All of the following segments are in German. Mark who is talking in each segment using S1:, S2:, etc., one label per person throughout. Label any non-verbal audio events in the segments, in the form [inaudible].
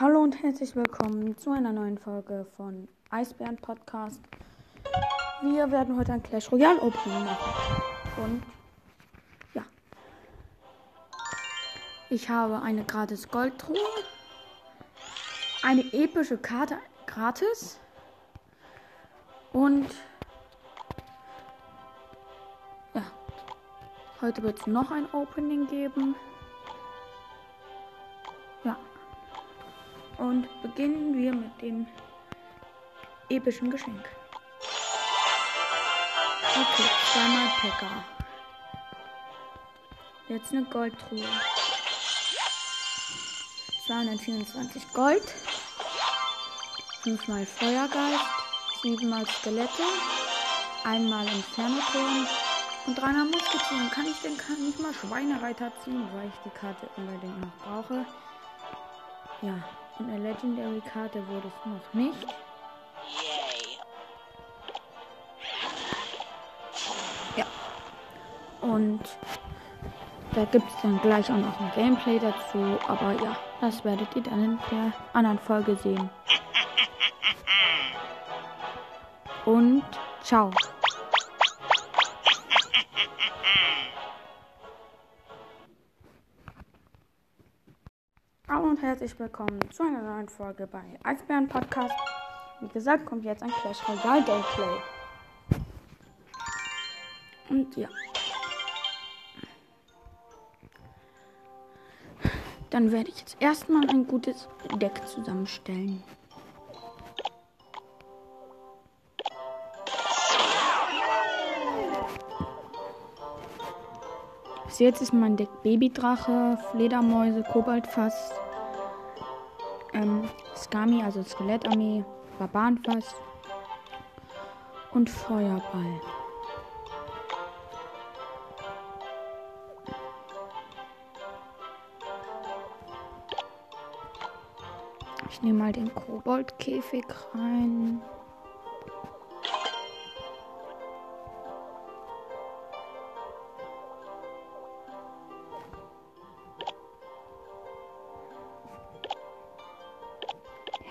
S1: Hallo und herzlich willkommen zu einer neuen Folge von Eisbären Podcast. Wir werden heute ein Clash Royale Opening machen. Und ja. Ich habe eine gratis Goldtruhe. Eine epische Karte gratis. Und ja. Heute wird es noch ein Opening geben. Und beginnen wir mit dem epischen Geschenk. Okay, zweimal Pekka. Jetzt eine Goldtruhe. 224 Gold. Fünfmal Feuergeist. Siebenmal Skelette. Einmal Inferno-Turm. Und dreimal Musketieren. Kann ich denn kann nicht mal Schweinereiter ziehen, weil ich die Karte unbedingt noch brauche. Ja, und eine Legendary-Karte wurde es noch nicht. Ja. Und da gibt es dann gleich auch noch ein Gameplay dazu. Aber ja, das werdet ihr dann in der anderen Folge sehen. Und ciao. Herzlich willkommen zu einer neuen Folge bei Eisbären Podcast. Wie gesagt, kommt jetzt ein Clash Royale Gameplay. Und ja. Dann werde ich jetzt erstmal ein gutes Deck zusammenstellen. Bis jetzt ist mein Deck Babydrache, Fledermäuse, Kobaltfass, ähm, Skami, also Skelettarmee, Barbarenfass und Feuerball. Ich nehme mal den Koboldkäfig rein.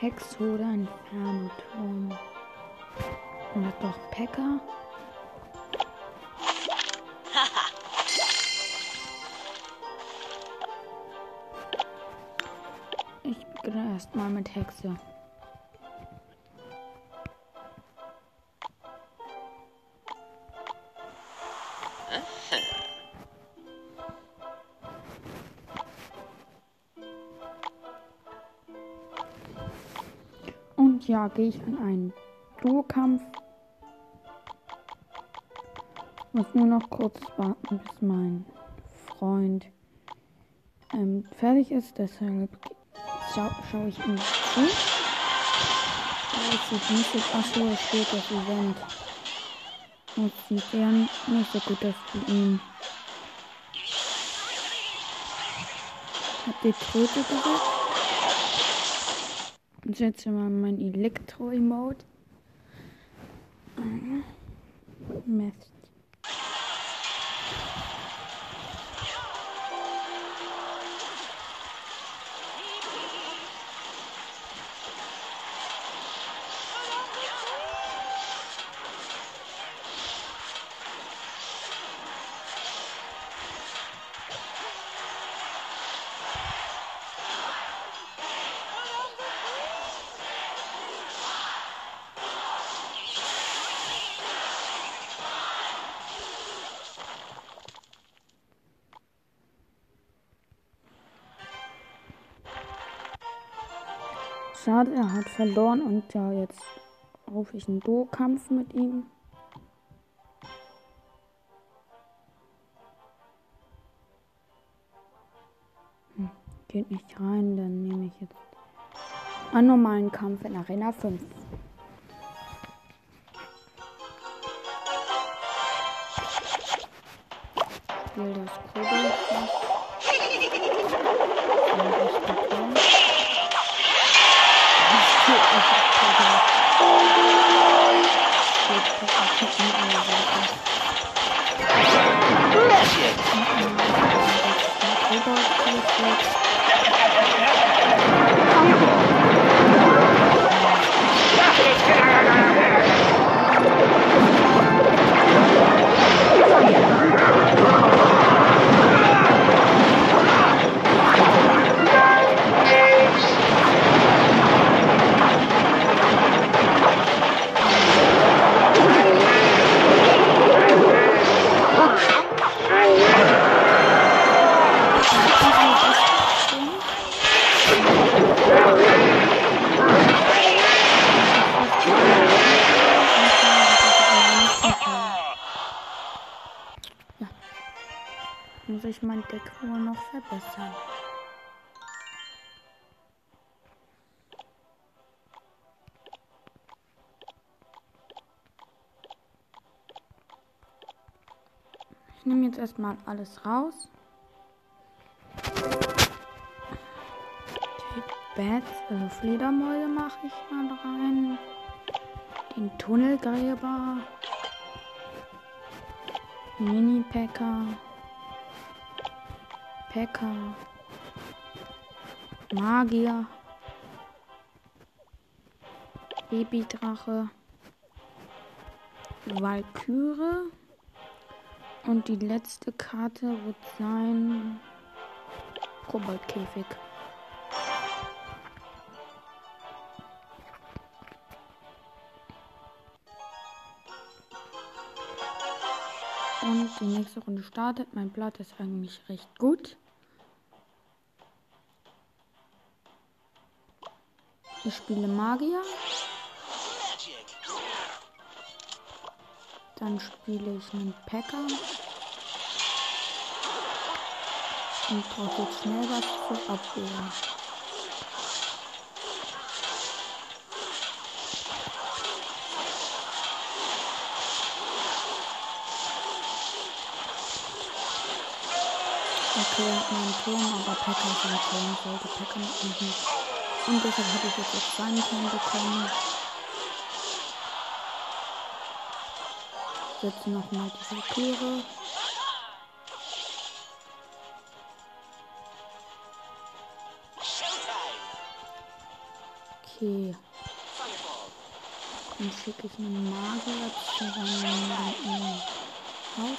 S1: Hex oder Inferno-Turm. Oder doch Pekka. Ich beginne erstmal mit Hexe. Gehe ich an einen Duokampf. Muss nur noch kurz warten, bis mein Freund ähm, fertig ist. Deshalb scha schaue ich ihm zu. Es sieht nicht so, achso, es steht das Event. Es sieht eher nicht so gut aus für ihn. Hab die Tröte gesetzt. Und setze mal mein Elektro-Emote. Mist. Schade, er hat verloren und ja, jetzt rufe ich einen Duo-Kampf mit ihm. Hm, geht nicht rein, dann nehme ich jetzt einen normalen Kampf in Arena 5. Spiel das erstmal alles raus. Die Bats, also Fledermäuse mache ich mal rein. Den Tunnelgräber. Mini-Packer. Packer. Magier. Babydrache. Valkyrie. Und die letzte Karte wird sein Koboldkäfig. Und die nächste Runde startet. Mein Blatt ist eigentlich recht gut. Ich spiele Magier. Dann spiele ich einen Packer. Und brauche jetzt schnell was zur Abwehr. Okay, er hat nur einen Turm, aber Packer ist ein Turm. Sollte Packer mitmachen. Und deshalb habe ich jetzt auch seinen Turm bekommen. Setze nochmal die Valkyrie. Okay. Dann schicke ich einen Magier zu seinem Haus.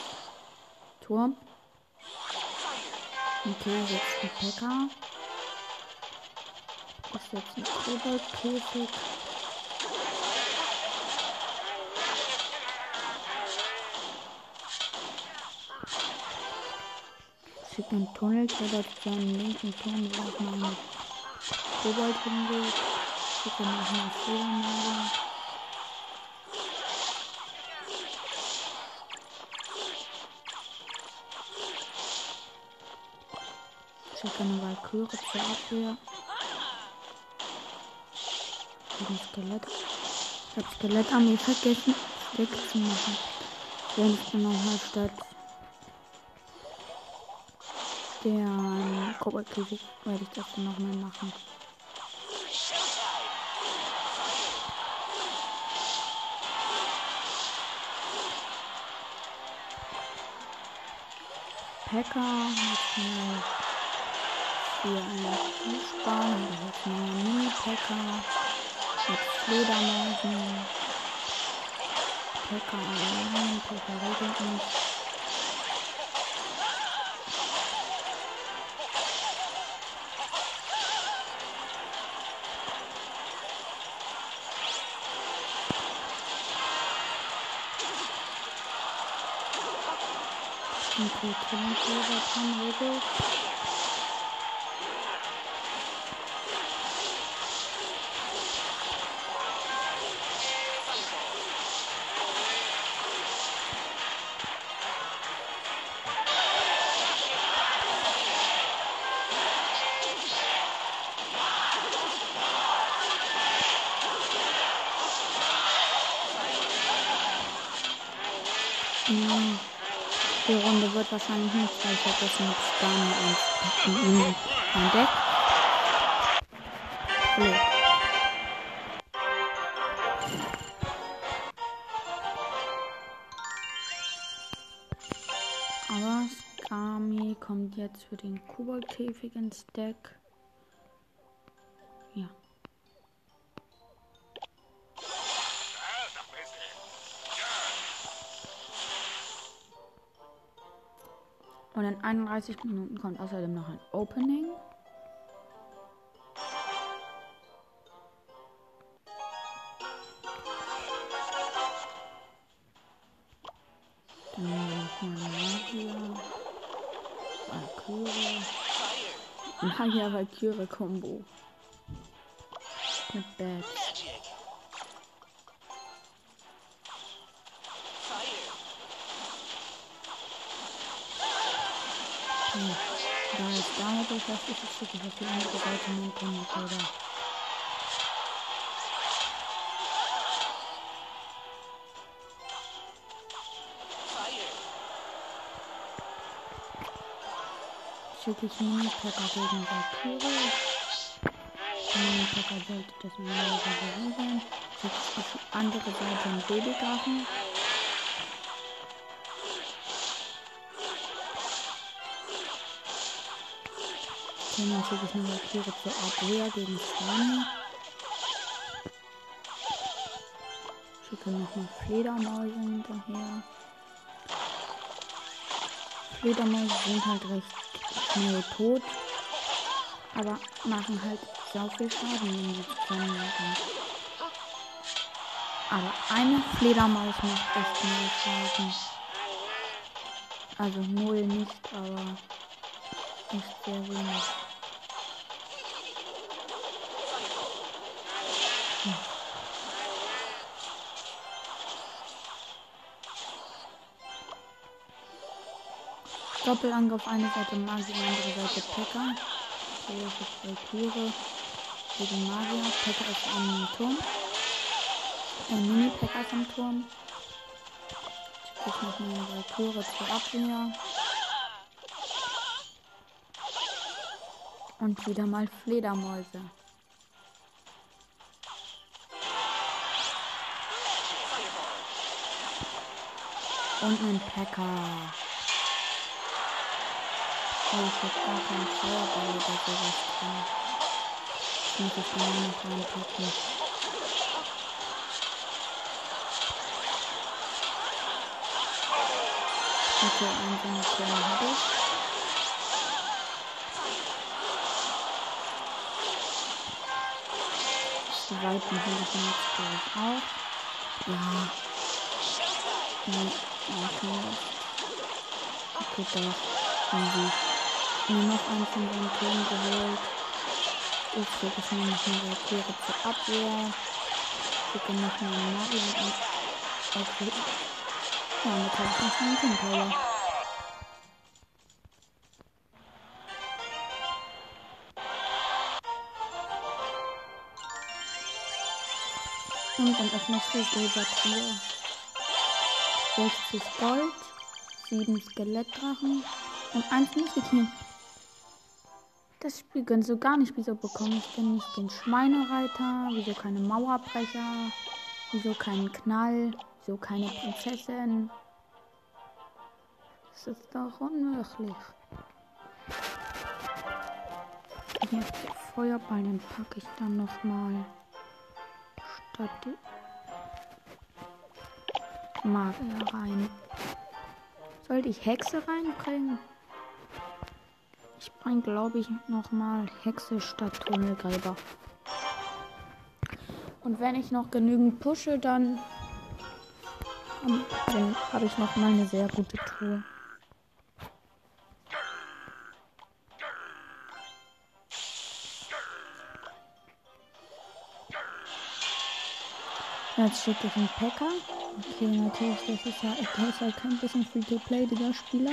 S1: Turm. Okay, jetzt ein Packer. Ist jetzt ein Koboldkäfig. Schickt einen Tunnel, der dort seinen linken Turm, wo auch mal ein Kobold hingeht. Schickt dann noch mal Fledermäuse. Schickt eine Valkyrie zur Abwehr. Ein Skelett. Ich hab Skelettarmee vergessen, wegzumachen. Wenn ich dann nochmal statt der Koboldkäfig werde ich das dann nochmal machen. Packer mit mir für einen Fußball und jetzt mal Mini-Packer mit Fledermäusen. Packer allein, Packer regelt nicht. Okay, Tonleser kann regelt. Mm, Die Runde wird wahrscheinlich nicht, weil ich habe jetzt mit Stan und mein Deck. Blöd. Aber Skami kommt jetzt für den Koboldkäfig ins Deck. Und in 31 Minuten kommt außerdem noch ein Opening. Dann noch mal Magier. Valkyrie. Magier Valkyrie Combo. Mit Bad. Da ist damit beschäftigt, ist auf die andere Seite mein Kontokorder. schicke ich Mini-Packer gegen Valkyrie. Mini-Packer sollte das normalerweise sein. Ich auf die andere Seite einen Babydrachen. Okay, dann schicke ich eine Valkyrie zur Abwehr gegen Swanny. Schicke nochmal Fledermäuse hinterher. Fledermäuse sind halt recht schnell tot. Aber machen halt so viel Schaden, wenn sie zusammenlaufen. Aber eine Fledermaus macht echt null Schaden. Also null nicht, aber echt sehr wenig. Doppelangriff, eine Seite Magier, andere Seite Pekka. Ist Valkyrie gegen Magier. Pekka ist am Turm. Ein äh, Mini-Pekka ist am Turm. Jetzt noch eine Valkyrie zur Abwehr. Und wieder mal Fledermäuse. Und ein Packer. Oh, ich hab gar keinen Feuerball oder sowas drin. Das muss ich mal noch reinpacken. Okay, ein so eine kleine habe ich. Zweiten habe ich jetzt glaube ich auch. Ja. Nein, okay. Okay, doch. Easy mir noch einen von seinen Turm geholt. Ich es mir noch eine Valkyrie zur Abwehr. Schicke noch eine Mario und okay. Ja, jetzt habe ich noch einen Teamteller. Und dann öffnest du Silbertruhe. 60 Gold, 7 Skelettdrachen und 1 Musketier. Das Spiel gönnt so gar nicht. Wieso bekomme ich denn nicht den Schweinereiter? Wieso keine Mauerbrecher? Wieso keinen Knall? Wieso keine Prinzessin? Das ist doch unmöglich. Der Feuerball, den packe ich dann nochmal statt die Magier rein. Sollte ich Hexe reinbringen? Ich bringe, glaube ich, nochmal Hexe statt Tunnelgräber. Und wenn ich noch genügend pushe, dann, dann habe ich noch mal eine sehr gute Tour. Jetzt schicke ich einen Packer. Okay, natürlich, das ist ja, das ist halt kein bisschen Free-to-Play, dieser Spieler.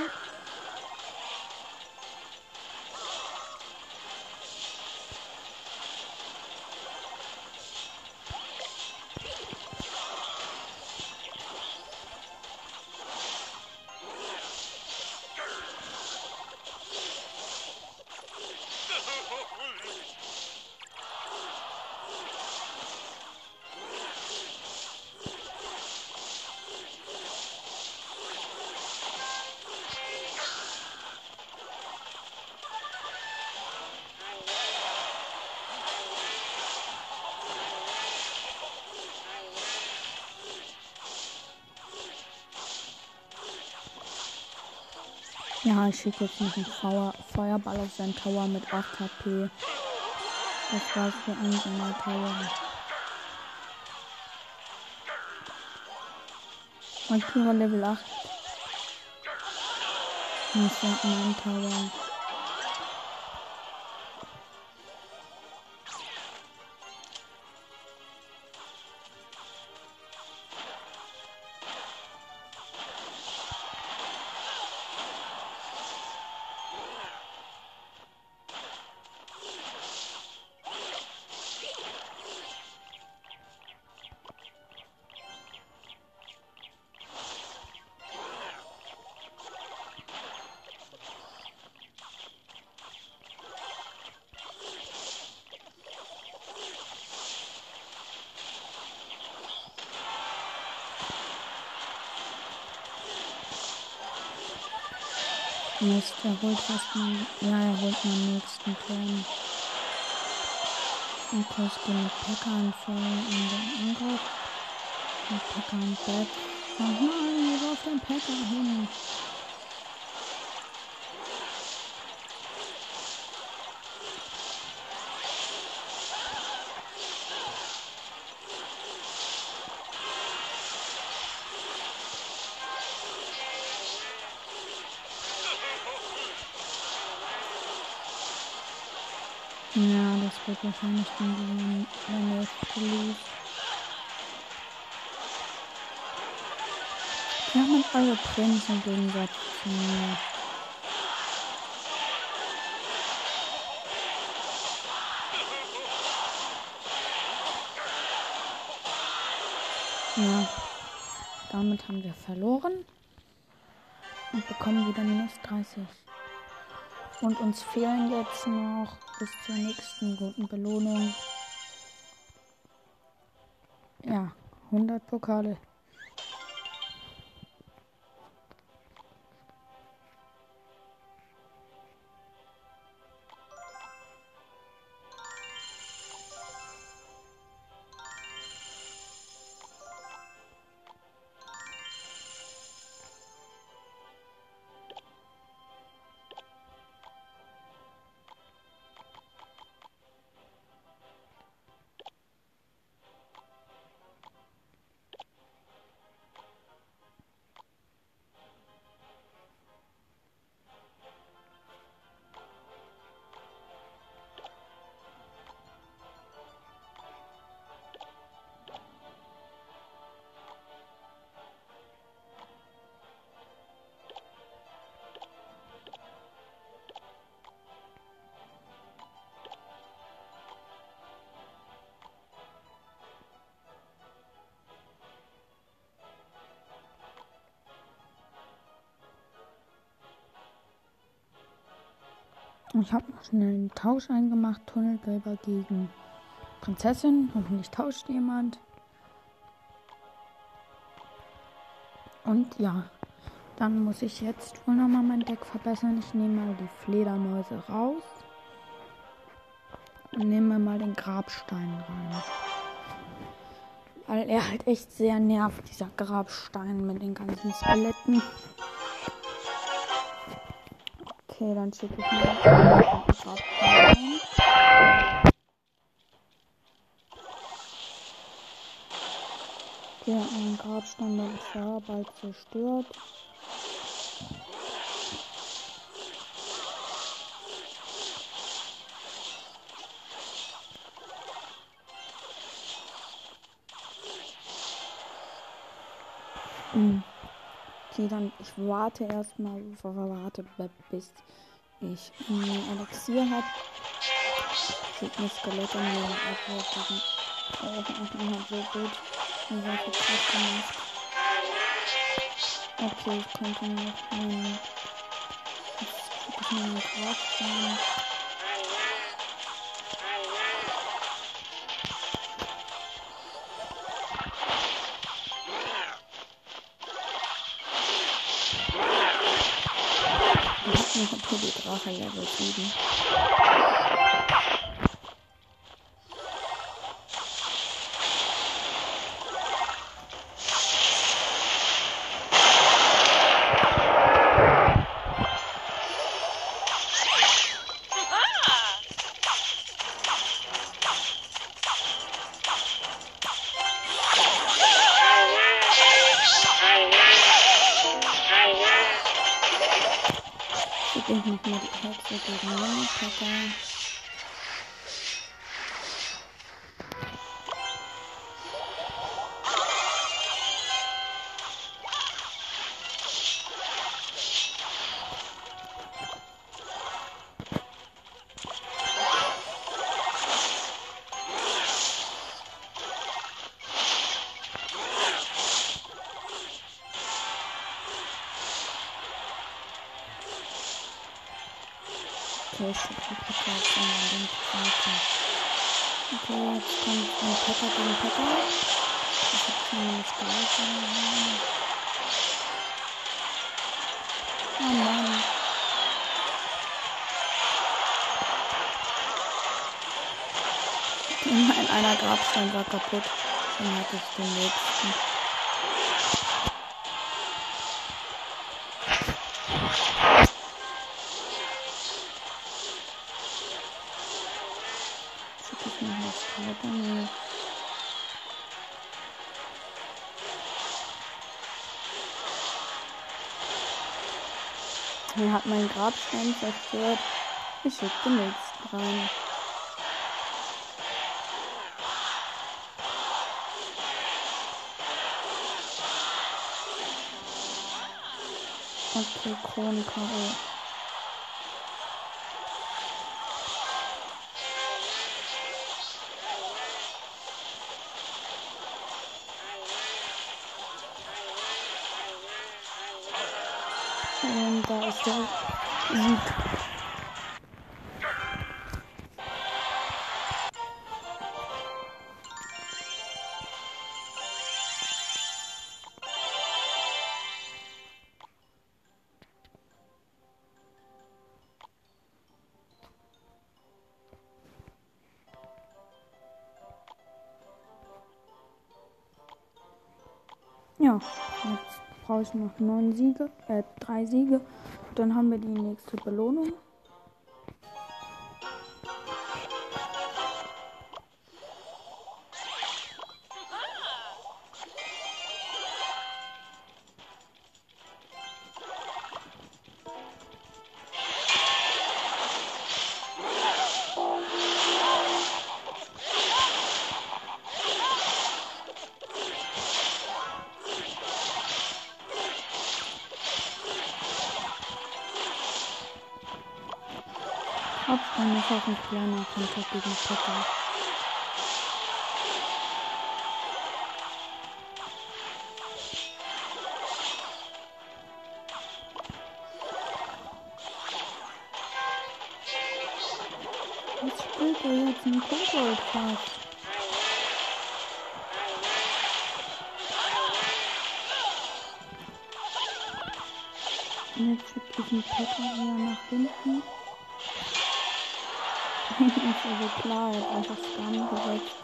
S1: Ja, ich schicke jetzt noch einen Feuer Feuerball auf seinen Tower mit 8 HP. Das war's für unsere Tower. Valkyra Level 8. Nicht mein Tower. Mist, er holt fast mal. Ja, er holt meinen nächsten Turn. Und kurz den Packer anfallen in den Angriff. Und Packer und Bett. Oh nein, wo auf den Packer hin? Wird wahrscheinlich in nächste Police. Wir haben alle Prinz im Gegensatz zu mir. Ja, damit haben wir verloren und bekommen wieder minus 30. Und uns fehlen jetzt noch bis zur nächsten guten Belohnung. Ja, 100 Pokale. Ich habe noch schnell einen Tausch eingemacht. Tunnelgelber gegen Prinzessin. Hoffentlich tauscht jemand. Und ja, dann muss ich jetzt wohl nochmal mein Deck verbessern. Ich nehme mal die Fledermäuse raus. Und nehme mal den Grabstein rein. Weil er halt echt sehr nervt, dieser Grabstein mit den ganzen Skeletten. Okay, dann schicke ich mir. Okay, ein ist ja bald zerstört. Okay, dann ich warte erstmal, warte bis ich ein Elixier habe. Sieht mir Skelette in den Abwurf gegen halt so gut. Und so viel Kraft gemacht. Okay, ich könnte noch einen. Jetzt ich mir einen Grabstein. Ein Pulli Drache Level Scheiße, ich hab verkehrt von meinem Zweiten. Okay, jetzt kommt ein Pepper gegen Pepper. Ich hab keine Stärke. Oh Mann. [laughs] Mein einer Grabstein war kaputt und hat es den nächsten. Nee. Er hat meinen Grabstein zerstört. Ich schicke den nächsten rein. Okay, Kronenkaro. Und da ist der Sieg. Noch neun Siege, äh, drei Siege. Dann haben wir die nächste Belohnung. Jetzt ein Kobold fast? Jetzt schicke ich einen Pekka wieder nach hinten. [laughs] ist also klar, er hat einfach Scan gesetzt.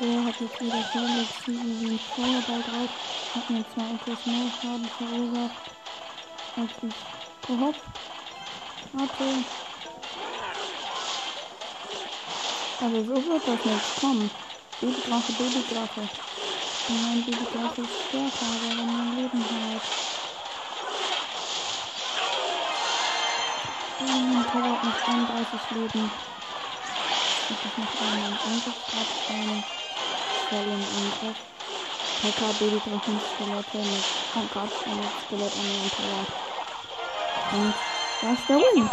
S1: So, hat jetzt wieder Felix wie ein Feuerball drauf. Hat mir zwar etwas mehr Schaden verursacht, als ich gehofft hatte. Aber so wird das nicht kommen. Babydrache, Babydrache. Mein Babydrache ist stärker, aber wenn mein Leben hat. Ein Power und 32 Leben. Und ich noch einen Angriffsgrad voll im Angriff. PK Babydrachen Skelette mit Grabstein mit Skelett an Power. Und da ist der Win.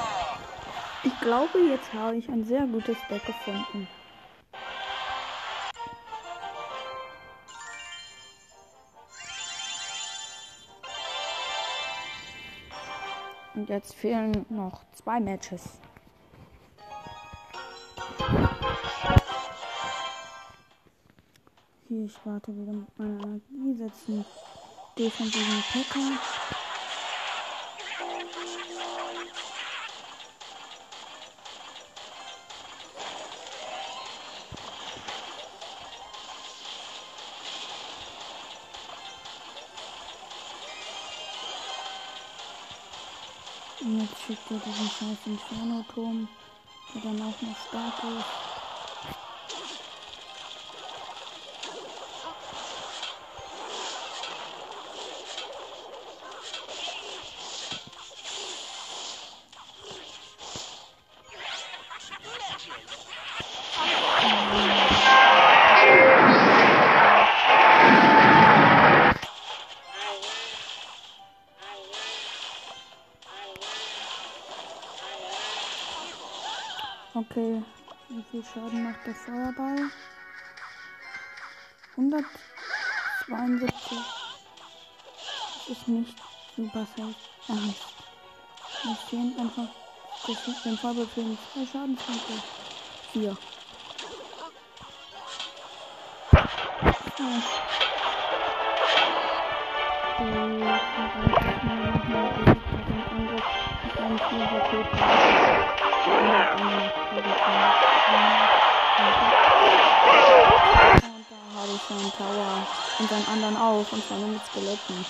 S1: Ich glaube, jetzt habe ich ein sehr gutes Deck gefunden. Und jetzt fehlen noch zwei Matches. Hier, ich warte wieder mit meiner Energie, setzen defensiven Packer. Und jetzt schickt er diesen scheiß Inferno-Turm, der dann auch noch stark ist. Schaden macht der Feuerball? 172. Das ist nicht super safe. Ernst. Wir stehen einfach. Das ist den Feuerball fehlen zwei Schadenspunkte. Vier. Ja. Jetzt noch mal Raketen. da habe ich seinen Tower. Und seinen anderen auch. Und zwar nur mit Skeletten.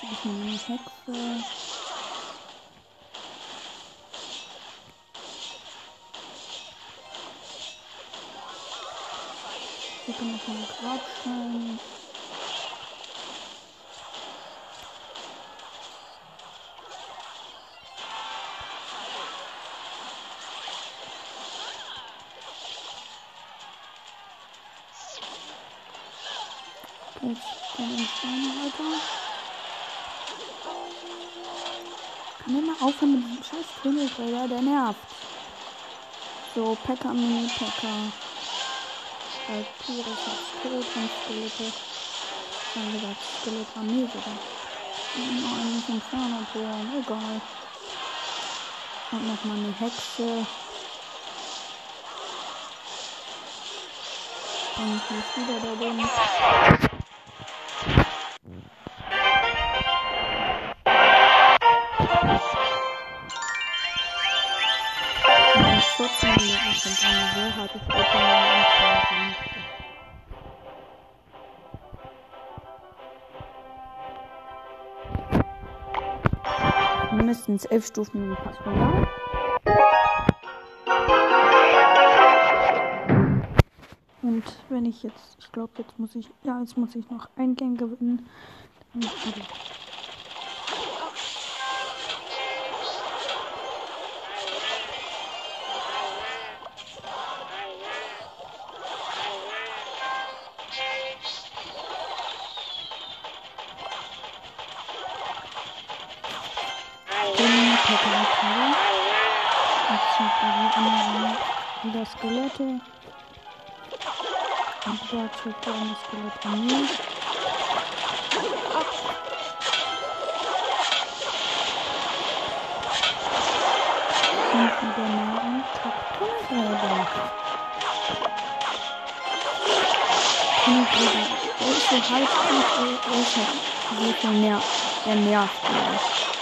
S1: Ich nehme eine Hexe. Hier kann ich einen Grabstein. Jetzt den Steinhalter. Kann der mal aufhören mit diesem scheiß Tunnelträger? Der nervt. So, Packer, Mini-Packer. Weil ist tot und Skelette. Dann gesagt, Skelette Armee sogar. Und eigentlich Inferno-Turm, egal. Und nochmal eine Hexe. Und hier ist wieder da drin. Mindestens elf Stufen passt man da. Und wenn ich jetzt, ich glaube, jetzt muss ich, ja, jetzt muss ich noch ein Gang gewinnen. Dann wieder Skelette. Und dort steht so eine Skelettarmee. Und wieder Nahrung. Tunnelgräber. Tunnelgräber. Der ist so halb gut, er ist halt so viel mehr. Der nervt mich.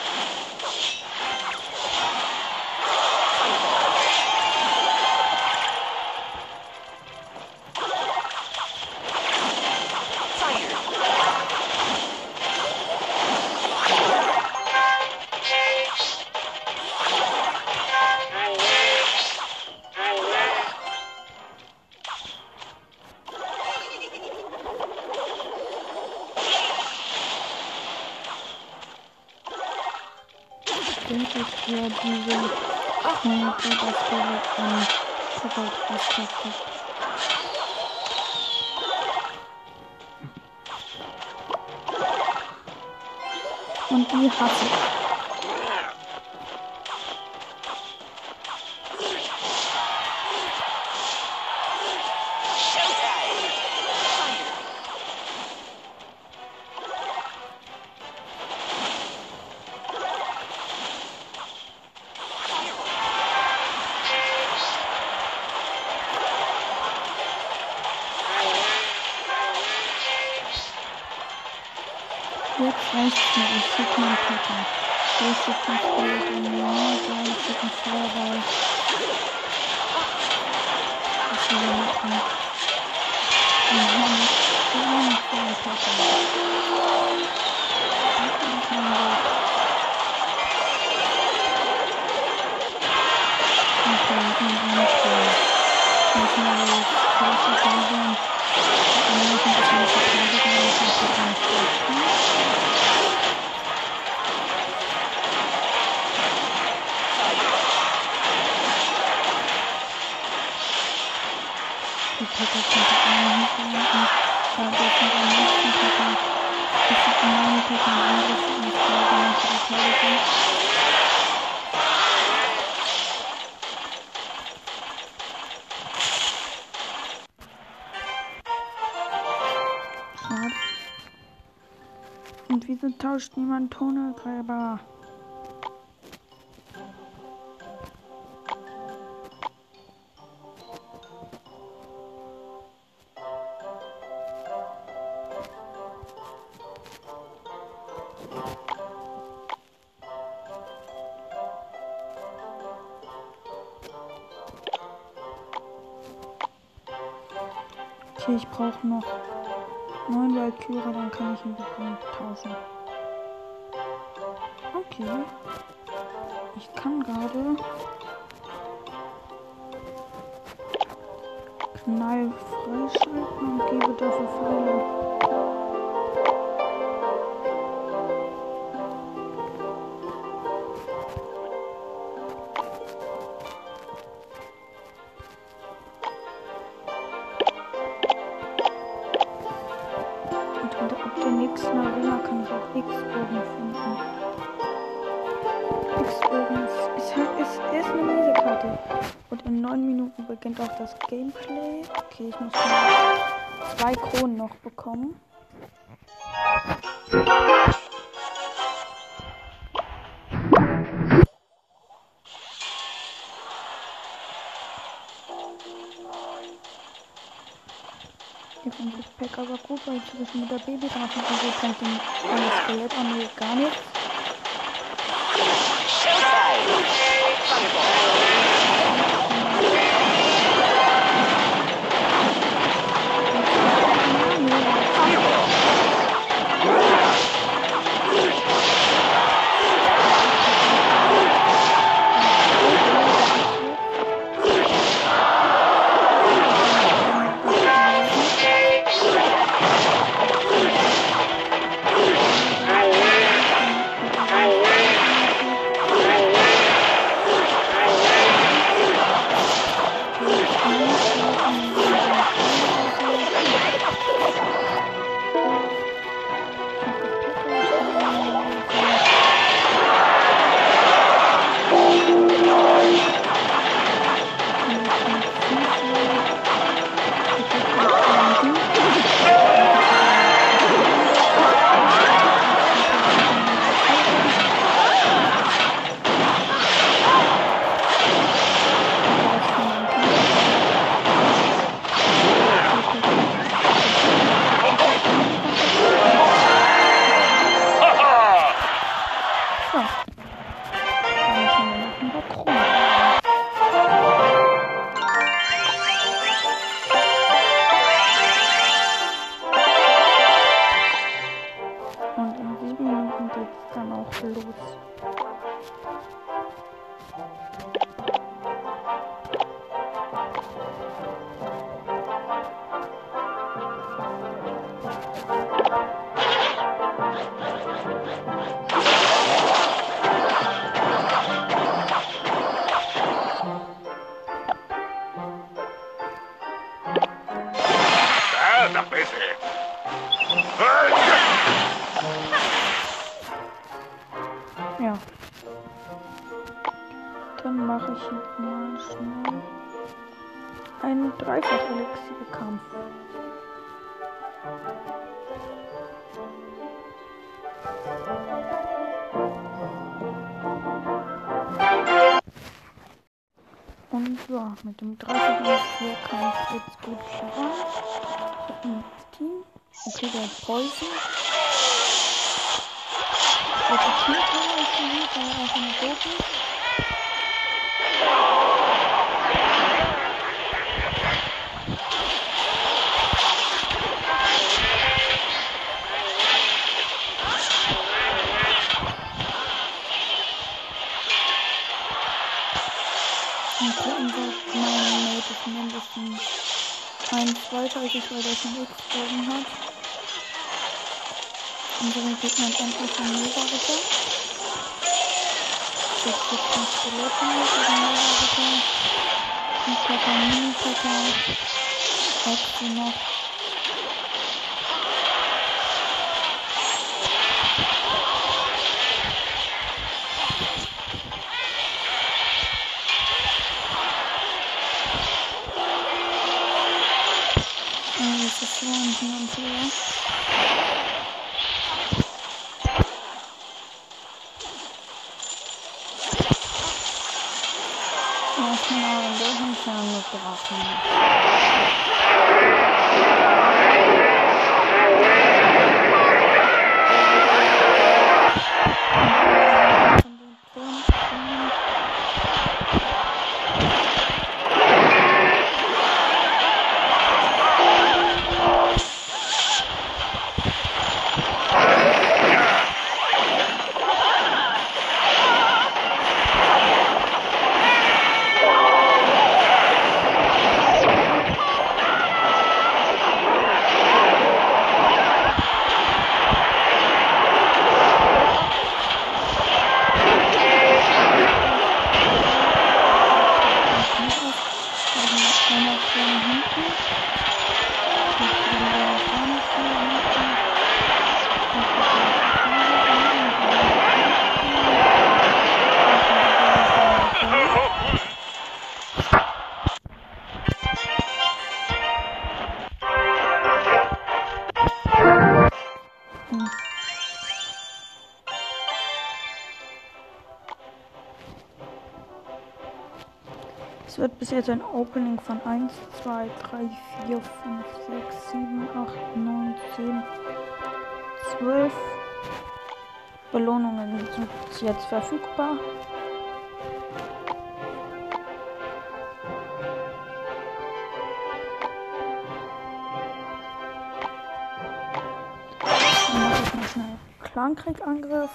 S1: Jetzt reicht's mir. Ich schick meinen Papa. Basic Spirit in mir. Geil, ich schick einen Feuerball. Was soll er machen? Und dann so einen kleinen Papa. Ich kann das. Okay, und ein Tor. Ich mal jetzt große Version. Und dann noch ein bisschen verteidigen, wenn ich nicht so und wieso tauscht niemand Tunnelgräber? Brauche noch neun Walküre, dann kann ich ein bisschen tauschen. Okay. Ich kann gerade Knall freischalten und gebe dafür Pfeile. Okay, ich muss zwei Kronen noch bekommen. Ich finde das Pack aber gut, weil ich zwischen mit der Baby drauf und so kennt den Skelett mir gar nichts. So, mit dem 30 Kampf geht's gut voran. Ich ein Team. Okay, der hat Poison. Der Team kann ich nicht, weil er einfach nur doof ist. Als ich weil der schon X gezogen hat. Unseren Gegner endlich von Mega Ritter. Jetzt gibt ein Skeletten mit dem Mega Ritter. Ein Mini-Pepper. Extra noch. Jetzt ein Opening von 1, 2, 3, 4, 5, 6, 7, 8, 9, 10, 12 Belohnungen sind jetzt verfügbar. Dann mache ich mal schnell Clankrieg-Angriff.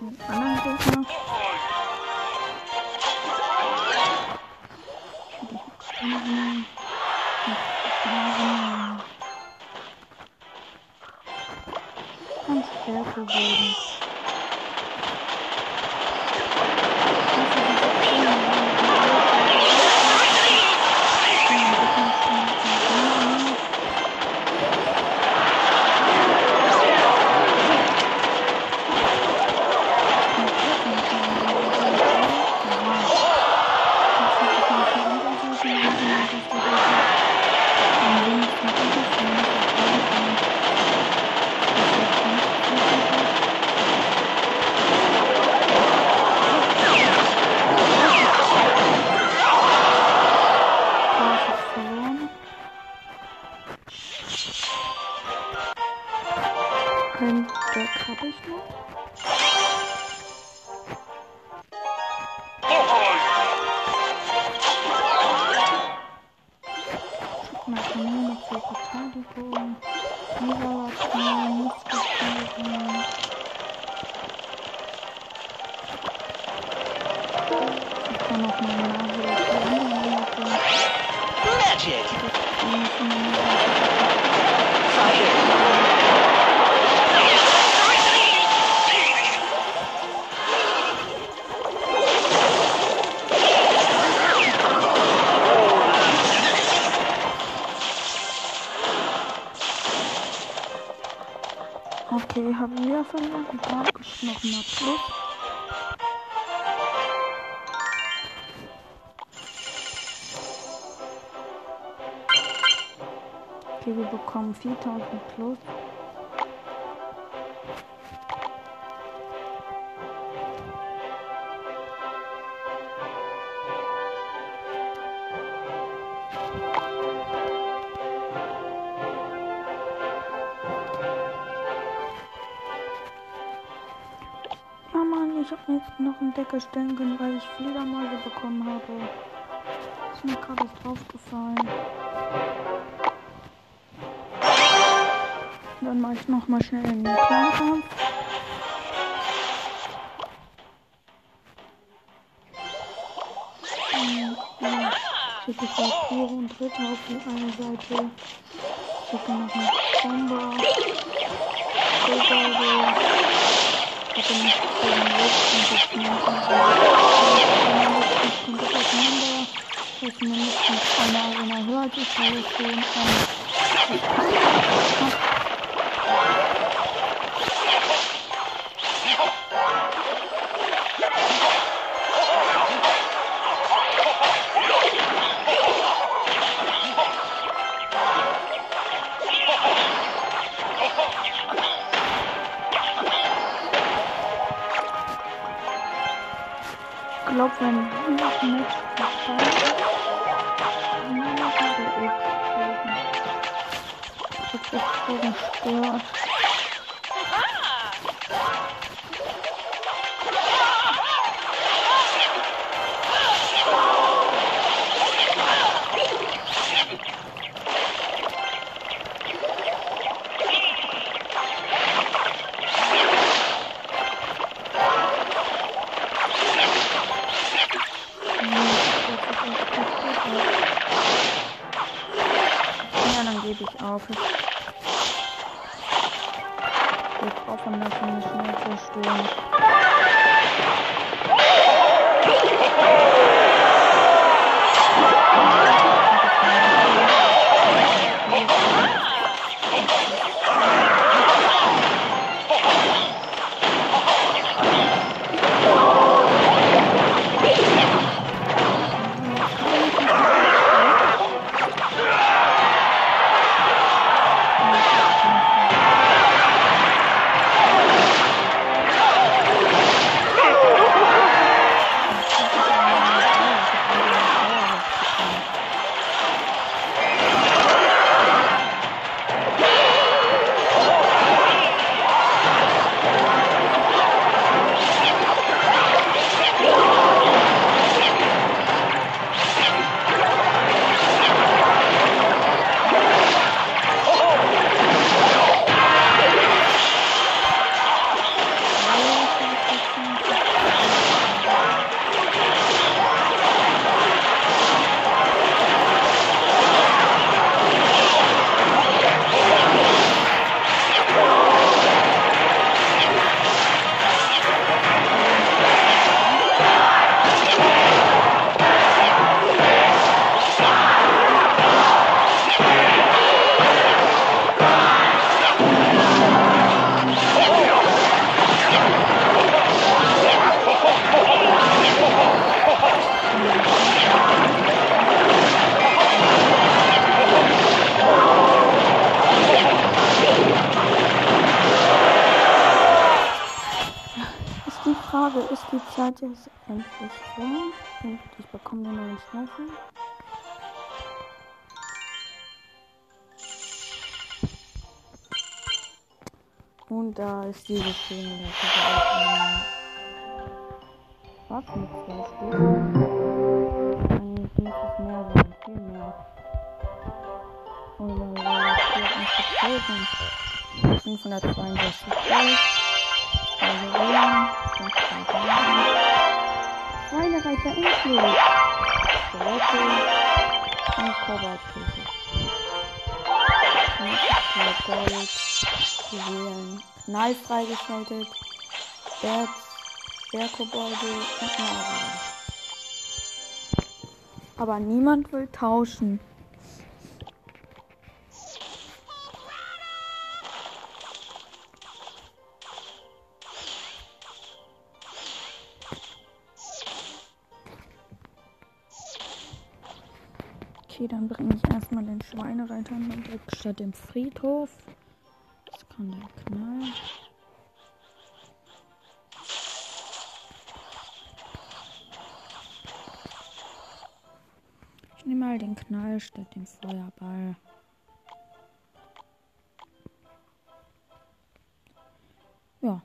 S1: Ich Okay, wir bekommen 4000 plus. Ich habe jetzt noch ein Deck erstellen können, weil ich Fledermäuse bekommen habe. Ist mir gerade erst Dann mache ich noch mal schnell einen Kleinkampf. Ähm, ja, Ich schicke Vampire und Ritter auf die eine Seite. Ich schicke noch einen Bomber. Kobolde. hatte nicht den letzten Segmenten kommt das auseinander. Das ist mindestens eine Arena höher, die Teile stehen. glaube, Ja, dann Und da ist diese Szene. Da Was freigeschaltet, Bats, Bergkobolde und Nahrung. Aber niemand will tauschen. Okay, dann bringe ich erstmal den Schweinereiter mal weg statt dem Friedhof. Das kann der Knall. Statt dem Feuerball. Ja.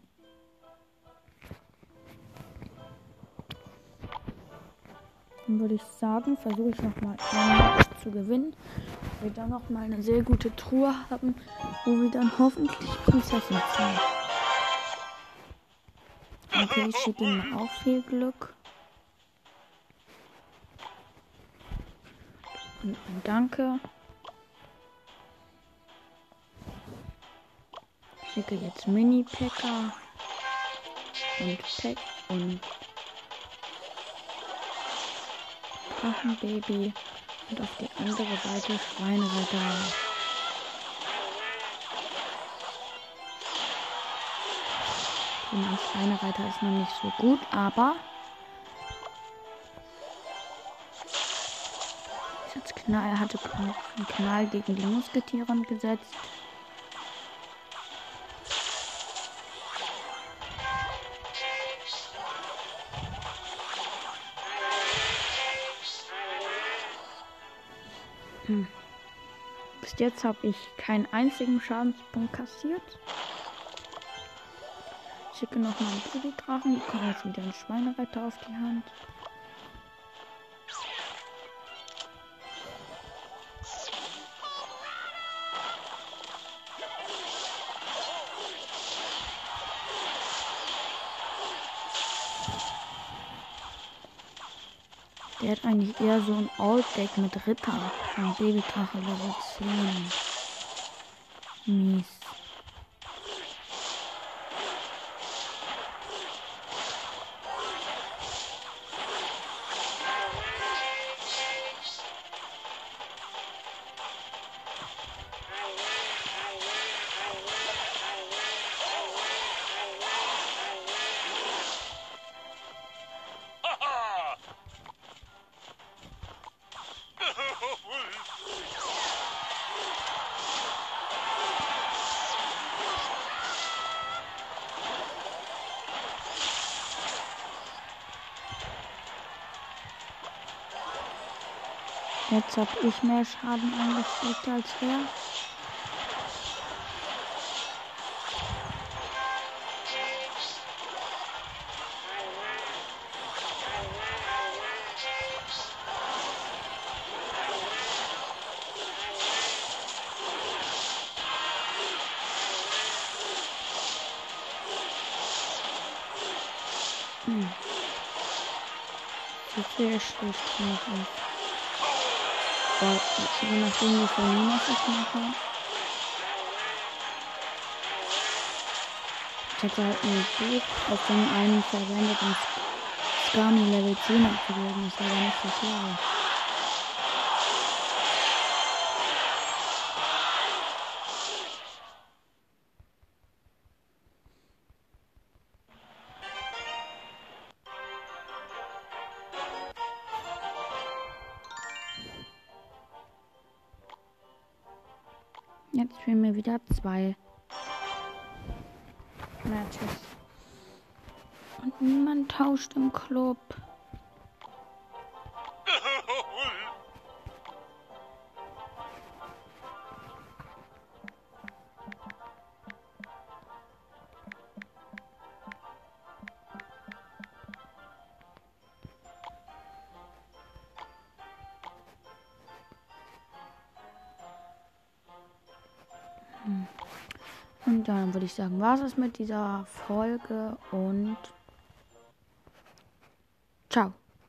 S1: Dann würde ich sagen, versuche ich nochmal zu gewinnen. Wir dann nochmal eine sehr gute Truhe haben, wo wir dann hoffentlich Prinzessin ziehen. Okay, ich schicke ihm auch viel Glück. Und ein Danke. Ich schicke jetzt Mini-Packer und Pack und Drachenbaby und auf die andere Seite Schweinereiter. Okay, mein Schweinereiter ist noch nicht so gut, aber Knall, hatte einen Knall gegen die Musketieren gesetzt. Hm. Bis jetzt habe ich keinen einzigen Schadenspunkt kassiert. Ich schicke nochmal einen Babydrachen. Die kommen jetzt wieder einen Schweinereiter auf die Hand. Eigentlich eher so ein Old-Deck mit Ritter. Ein Babydrache Level 10. Mies. Jetzt habe ich mehr Schaden angesteckt als er. Hm. Sehr. Aber je nachdem, wie viel Minus ich mache. Ich hatte halt ein Buch auf dem einen verwendet, um Skami Level 10 abzubilden. Das war aber nicht so schlau. Wir würde ich sagen, war es mit dieser Folge und ciao.